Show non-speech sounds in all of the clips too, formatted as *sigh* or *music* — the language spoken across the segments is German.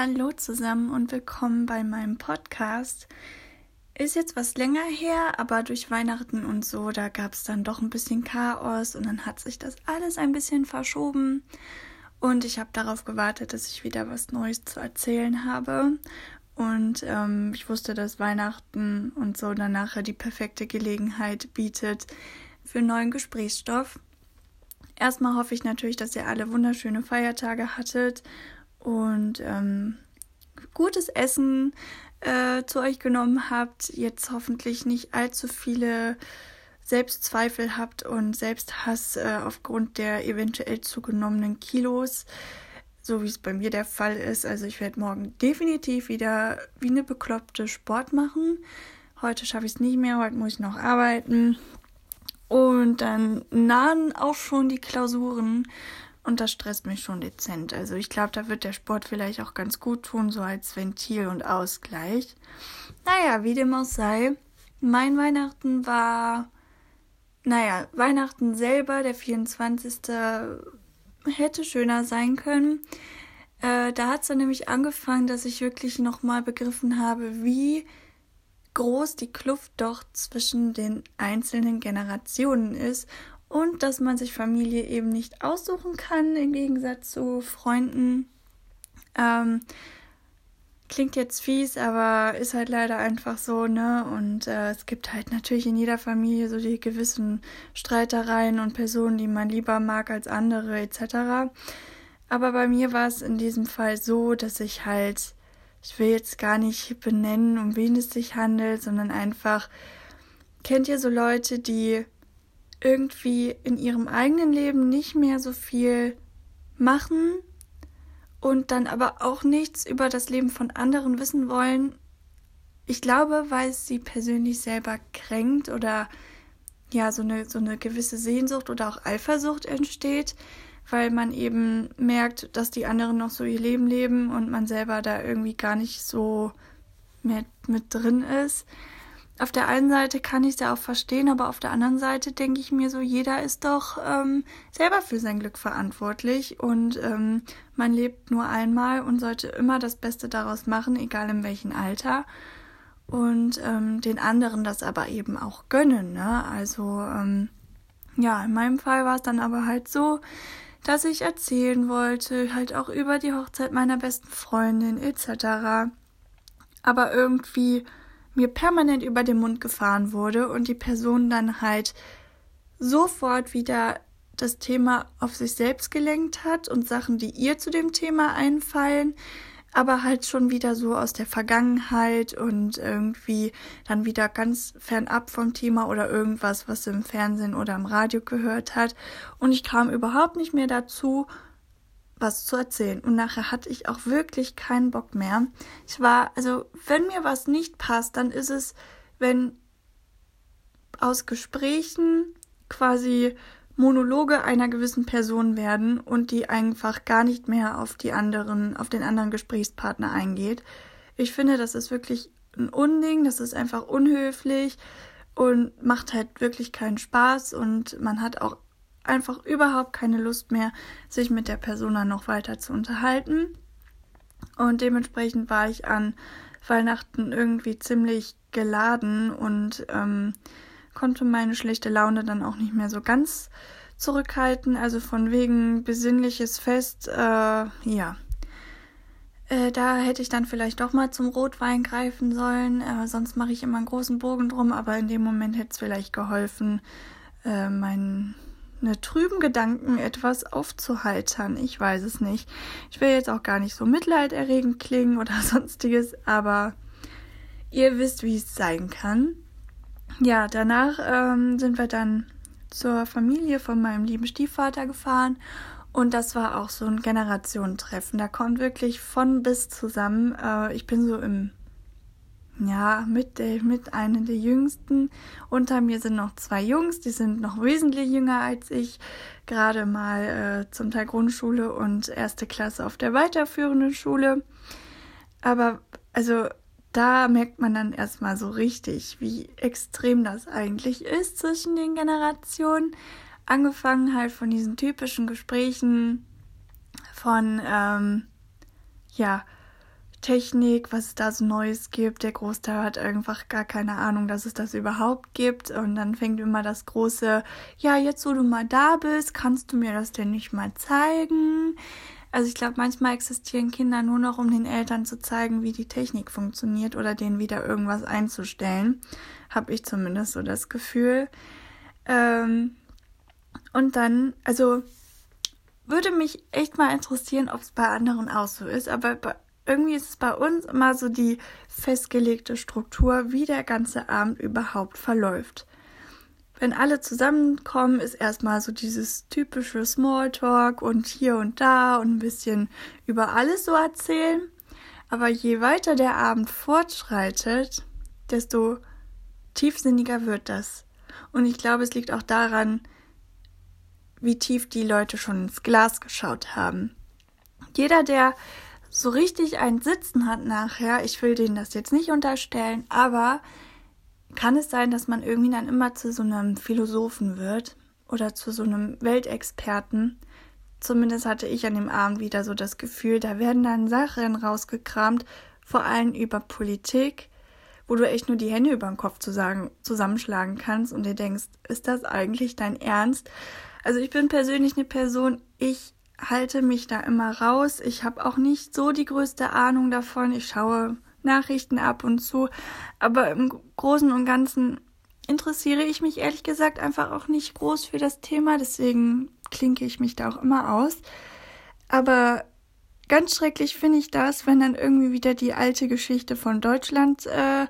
Hallo zusammen und willkommen bei meinem Podcast. Ist jetzt was länger her, aber durch Weihnachten und so, da gab es dann doch ein bisschen Chaos und dann hat sich das alles ein bisschen verschoben. Und ich habe darauf gewartet, dass ich wieder was Neues zu erzählen habe. Und ähm, ich wusste, dass Weihnachten und so dann nachher die perfekte Gelegenheit bietet für neuen Gesprächsstoff. Erstmal hoffe ich natürlich, dass ihr alle wunderschöne Feiertage hattet und ähm, gutes Essen äh, zu euch genommen habt, jetzt hoffentlich nicht allzu viele Selbstzweifel habt und Selbsthass äh, aufgrund der eventuell zugenommenen Kilos, so wie es bei mir der Fall ist. Also ich werde morgen definitiv wieder wie eine bekloppte Sport machen. Heute schaffe ich es nicht mehr, heute muss ich noch arbeiten. Und dann nahen auch schon die Klausuren. Und das stresst mich schon dezent. Also ich glaube, da wird der Sport vielleicht auch ganz gut tun, so als Ventil und Ausgleich. Naja, wie dem auch sei. Mein Weihnachten war, naja, Weihnachten selber, der 24. hätte schöner sein können. Äh, da hat es dann nämlich angefangen, dass ich wirklich nochmal begriffen habe, wie groß die Kluft doch zwischen den einzelnen Generationen ist und dass man sich Familie eben nicht aussuchen kann im Gegensatz zu Freunden. Ähm, klingt jetzt fies, aber ist halt leider einfach so, ne? Und äh, es gibt halt natürlich in jeder Familie so die gewissen Streitereien und Personen, die man lieber mag als andere etc. Aber bei mir war es in diesem Fall so, dass ich halt, ich will jetzt gar nicht benennen, um wen es sich handelt, sondern einfach, kennt ihr so Leute, die irgendwie in ihrem eigenen Leben nicht mehr so viel machen und dann aber auch nichts über das Leben von anderen wissen wollen. Ich glaube, weil es sie persönlich selber kränkt oder ja, so eine, so eine gewisse Sehnsucht oder auch Eifersucht entsteht, weil man eben merkt, dass die anderen noch so ihr Leben leben und man selber da irgendwie gar nicht so mehr mit drin ist auf der einen Seite kann ich es ja auch verstehen, aber auf der anderen Seite denke ich mir so, jeder ist doch ähm, selber für sein Glück verantwortlich und ähm, man lebt nur einmal und sollte immer das Beste daraus machen, egal in welchem Alter. Und ähm, den anderen das aber eben auch gönnen. Ne? Also ähm, ja, in meinem Fall war es dann aber halt so, dass ich erzählen wollte, halt auch über die Hochzeit meiner besten Freundin etc. Aber irgendwie mir permanent über den Mund gefahren wurde und die Person dann halt sofort wieder das Thema auf sich selbst gelenkt hat und Sachen, die ihr zu dem Thema einfallen, aber halt schon wieder so aus der Vergangenheit und irgendwie dann wieder ganz fernab vom Thema oder irgendwas, was sie im Fernsehen oder im Radio gehört hat. Und ich kam überhaupt nicht mehr dazu, was zu erzählen. Und nachher hatte ich auch wirklich keinen Bock mehr. Ich war, also, wenn mir was nicht passt, dann ist es, wenn aus Gesprächen quasi Monologe einer gewissen Person werden und die einfach gar nicht mehr auf die anderen, auf den anderen Gesprächspartner eingeht. Ich finde, das ist wirklich ein Unding, das ist einfach unhöflich und macht halt wirklich keinen Spaß und man hat auch einfach überhaupt keine Lust mehr, sich mit der Persona noch weiter zu unterhalten. Und dementsprechend war ich an Weihnachten irgendwie ziemlich geladen und ähm, konnte meine schlechte Laune dann auch nicht mehr so ganz zurückhalten. Also von wegen besinnliches Fest, äh, ja. Äh, da hätte ich dann vielleicht doch mal zum Rotwein greifen sollen. Äh, sonst mache ich immer einen großen Bogen drum, aber in dem Moment hätte es vielleicht geholfen, äh, meinen eine trüben Gedanken etwas aufzuheitern. Ich weiß es nicht. Ich will jetzt auch gar nicht so mitleiderregend klingen oder *laughs* sonstiges, aber ihr wisst, wie es sein kann. Ja, danach ähm, sind wir dann zur Familie von meinem lieben Stiefvater gefahren und das war auch so ein Generationentreffen. Da kommt wirklich von bis zusammen. Äh, ich bin so im ja, mit, der, mit einer der jüngsten. Unter mir sind noch zwei Jungs, die sind noch wesentlich jünger als ich. Gerade mal äh, zum Teil Grundschule und erste Klasse auf der weiterführenden Schule. Aber also da merkt man dann erstmal so richtig, wie extrem das eigentlich ist zwischen den Generationen. Angefangen halt von diesen typischen Gesprächen von, ähm, ja, Technik, was es da so Neues gibt. Der Großteil hat einfach gar keine Ahnung, dass es das überhaupt gibt. Und dann fängt immer das große, ja, jetzt wo du mal da bist, kannst du mir das denn nicht mal zeigen? Also ich glaube, manchmal existieren Kinder nur noch, um den Eltern zu zeigen, wie die Technik funktioniert oder denen wieder irgendwas einzustellen. Habe ich zumindest so das Gefühl. Ähm, und dann, also würde mich echt mal interessieren, ob es bei anderen auch so ist. Aber bei, irgendwie ist es bei uns immer so die festgelegte Struktur, wie der ganze Abend überhaupt verläuft. Wenn alle zusammenkommen, ist erstmal so dieses typische Smalltalk und hier und da und ein bisschen über alles so erzählen. Aber je weiter der Abend fortschreitet, desto tiefsinniger wird das. Und ich glaube, es liegt auch daran, wie tief die Leute schon ins Glas geschaut haben. Jeder, der so richtig ein Sitzen hat nachher, ich will denen das jetzt nicht unterstellen, aber kann es sein, dass man irgendwie dann immer zu so einem Philosophen wird oder zu so einem Weltexperten. Zumindest hatte ich an dem Abend wieder so das Gefühl, da werden dann Sachen rausgekramt, vor allem über Politik, wo du echt nur die Hände über den Kopf zusammenschlagen kannst und dir denkst, ist das eigentlich dein Ernst? Also ich bin persönlich eine Person, ich halte mich da immer raus. Ich habe auch nicht so die größte Ahnung davon. Ich schaue Nachrichten ab und zu, aber im Großen und Ganzen interessiere ich mich ehrlich gesagt einfach auch nicht groß für das Thema, deswegen klinke ich mich da auch immer aus. Aber ganz schrecklich finde ich das, wenn dann irgendwie wieder die alte Geschichte von Deutschland äh,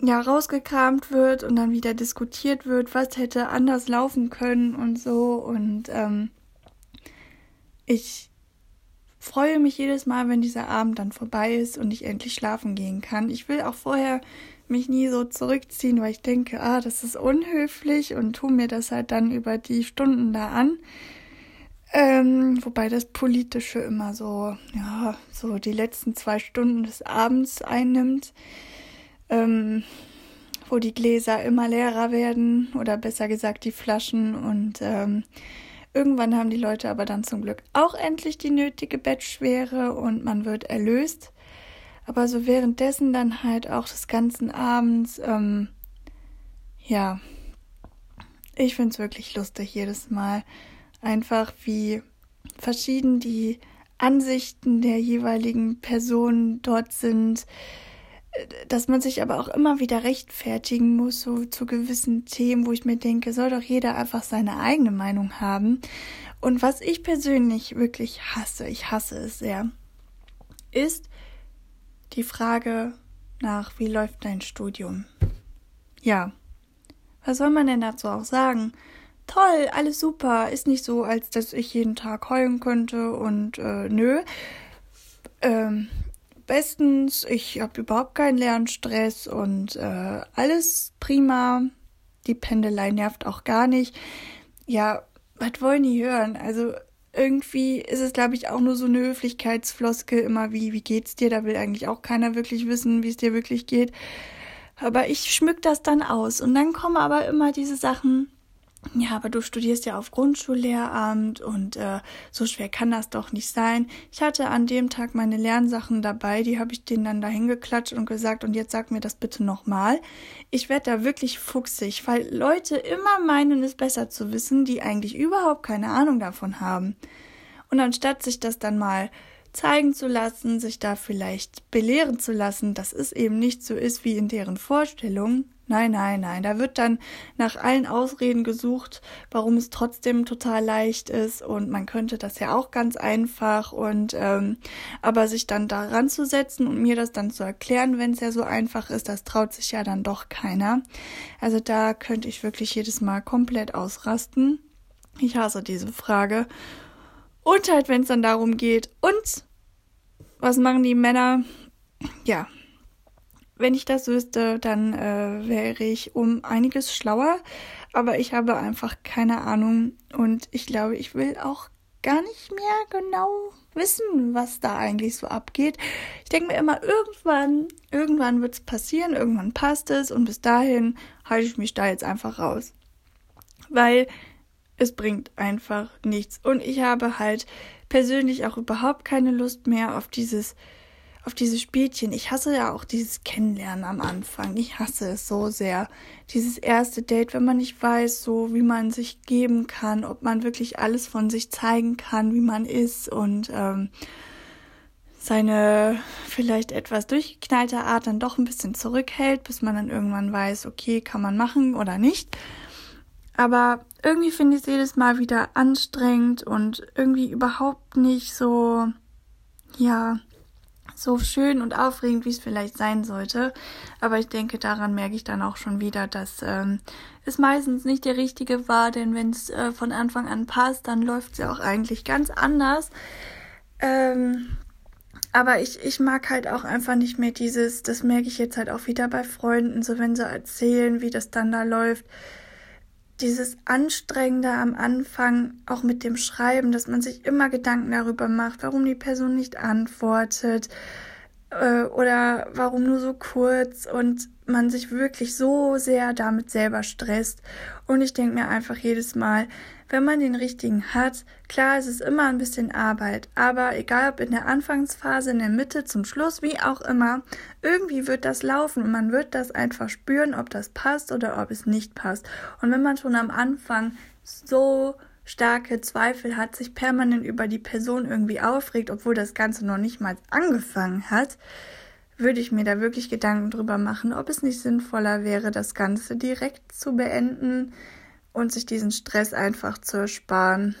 ja rausgekramt wird und dann wieder diskutiert wird, was hätte anders laufen können und so. Und ähm, ich freue mich jedes Mal, wenn dieser Abend dann vorbei ist und ich endlich schlafen gehen kann. Ich will auch vorher mich nie so zurückziehen, weil ich denke, ah, das ist unhöflich und tu mir das halt dann über die Stunden da an. Ähm, wobei das Politische immer so, ja, so die letzten zwei Stunden des Abends einnimmt ähm, wo die Gläser immer leerer werden oder besser gesagt die Flaschen und ähm, irgendwann haben die Leute aber dann zum Glück auch endlich die nötige Bettschwere und man wird erlöst. Aber so währenddessen dann halt auch des ganzen Abends, ähm, ja, ich find's wirklich lustig jedes Mal. Einfach wie verschieden die Ansichten der jeweiligen Personen dort sind, dass man sich aber auch immer wieder rechtfertigen muss, so zu gewissen Themen, wo ich mir denke, soll doch jeder einfach seine eigene Meinung haben. Und was ich persönlich wirklich hasse, ich hasse es sehr, ist die Frage nach, wie läuft dein Studium? Ja, was soll man denn dazu auch sagen? Toll, alles super, ist nicht so, als dass ich jeden Tag heulen könnte und äh, nö. Ähm, bestens. Ich habe überhaupt keinen Lernstress und äh, alles prima. Die Pendelei nervt auch gar nicht. Ja, was wollen die hören? Also irgendwie ist es, glaube ich, auch nur so eine Höflichkeitsfloskel immer wie, wie geht's dir? Da will eigentlich auch keiner wirklich wissen, wie es dir wirklich geht. Aber ich schmück das dann aus. Und dann kommen aber immer diese Sachen, ja, aber du studierst ja auf Grundschullehramt und äh, so schwer kann das doch nicht sein. Ich hatte an dem Tag meine Lernsachen dabei, die habe ich denen dann dahin geklatscht und gesagt, und jetzt sag mir das bitte nochmal. Ich werde da wirklich fuchsig, weil Leute immer meinen, es besser zu wissen, die eigentlich überhaupt keine Ahnung davon haben. Und anstatt sich das dann mal zeigen zu lassen, sich da vielleicht belehren zu lassen, dass es eben nicht so ist wie in deren Vorstellung, Nein, nein, nein. Da wird dann nach allen Ausreden gesucht, warum es trotzdem total leicht ist und man könnte das ja auch ganz einfach und ähm, aber sich dann daran zu setzen und mir das dann zu erklären, wenn es ja so einfach ist, das traut sich ja dann doch keiner. Also da könnte ich wirklich jedes Mal komplett ausrasten. Ich hasse diese Frage. Und halt, wenn es dann darum geht, und was machen die Männer? Ja, wenn ich das wüsste, dann äh, wäre ich um einiges schlauer. Aber ich habe einfach keine Ahnung und ich glaube, ich will auch gar nicht mehr genau wissen, was da eigentlich so abgeht. Ich denke mir immer, irgendwann, irgendwann wird es passieren, irgendwann passt es und bis dahin halte ich mich da jetzt einfach raus. Weil es bringt einfach nichts. Und ich habe halt persönlich auch überhaupt keine Lust mehr auf dieses auf diese Spielchen. Ich hasse ja auch dieses Kennenlernen am Anfang. Ich hasse es so sehr. Dieses erste Date, wenn man nicht weiß, so wie man sich geben kann, ob man wirklich alles von sich zeigen kann, wie man ist und ähm, seine vielleicht etwas durchgeknallte Art dann doch ein bisschen zurückhält, bis man dann irgendwann weiß, okay, kann man machen oder nicht. Aber irgendwie finde ich es jedes Mal wieder anstrengend und irgendwie überhaupt nicht so, ja, so schön und aufregend, wie es vielleicht sein sollte. Aber ich denke, daran merke ich dann auch schon wieder, dass ähm, es meistens nicht der richtige war, denn wenn es äh, von Anfang an passt, dann läuft es ja auch eigentlich ganz anders. Ähm, aber ich, ich mag halt auch einfach nicht mehr dieses, das merke ich jetzt halt auch wieder bei Freunden, so wenn sie erzählen, wie das dann da läuft. Dieses Anstrengende am Anfang, auch mit dem Schreiben, dass man sich immer Gedanken darüber macht, warum die Person nicht antwortet äh, oder warum nur so kurz und man sich wirklich so sehr damit selber stresst. Und ich denke mir einfach jedes Mal, wenn man den richtigen hat, klar, es ist immer ein bisschen Arbeit, aber egal ob in der Anfangsphase, in der Mitte, zum Schluss, wie auch immer, irgendwie wird das laufen und man wird das einfach spüren, ob das passt oder ob es nicht passt. Und wenn man schon am Anfang so starke Zweifel hat, sich permanent über die Person irgendwie aufregt, obwohl das Ganze noch nicht mal angefangen hat, würde ich mir da wirklich Gedanken drüber machen, ob es nicht sinnvoller wäre, das Ganze direkt zu beenden, und sich diesen Stress einfach zu ersparen.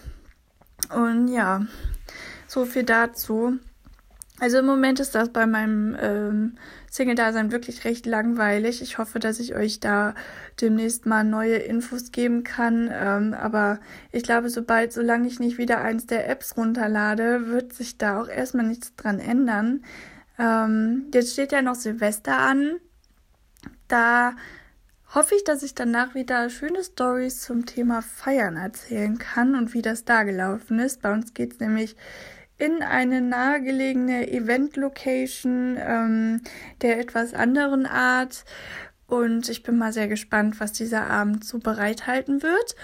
Und ja, so viel dazu. Also im Moment ist das bei meinem ähm, Single-Dasein wirklich recht langweilig. Ich hoffe, dass ich euch da demnächst mal neue Infos geben kann. Ähm, aber ich glaube, sobald, solange ich nicht wieder eins der Apps runterlade, wird sich da auch erstmal nichts dran ändern. Ähm, jetzt steht ja noch Silvester an. Da hoffe ich, dass ich danach wieder schöne Stories zum Thema Feiern erzählen kann und wie das da gelaufen ist. Bei uns geht es nämlich in eine nahegelegene Event-Location ähm, der etwas anderen Art. Und ich bin mal sehr gespannt, was dieser Abend so bereithalten wird.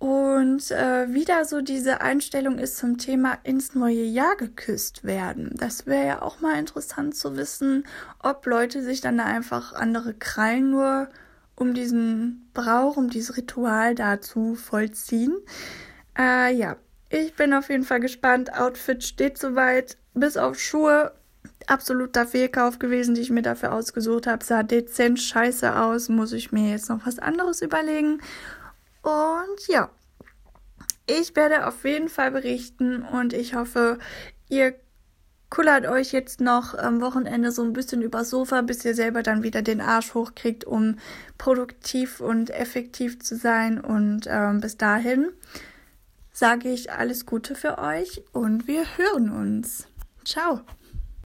Und äh, wieder so diese Einstellung ist zum Thema ins neue Jahr geküsst werden. Das wäre ja auch mal interessant zu wissen, ob Leute sich dann da einfach andere Krallen nur um diesen Brauch, um dieses Ritual dazu vollziehen. Äh, ja, ich bin auf jeden Fall gespannt. Outfit steht soweit, bis auf Schuhe. Absoluter Fehlkauf gewesen, die ich mir dafür ausgesucht habe. Sah dezent scheiße aus. Muss ich mir jetzt noch was anderes überlegen. Und ja, ich werde auf jeden Fall berichten und ich hoffe, ihr kullert euch jetzt noch am Wochenende so ein bisschen übers Sofa, bis ihr selber dann wieder den Arsch hochkriegt, um produktiv und effektiv zu sein. Und ähm, bis dahin sage ich alles Gute für euch und wir hören uns. Ciao.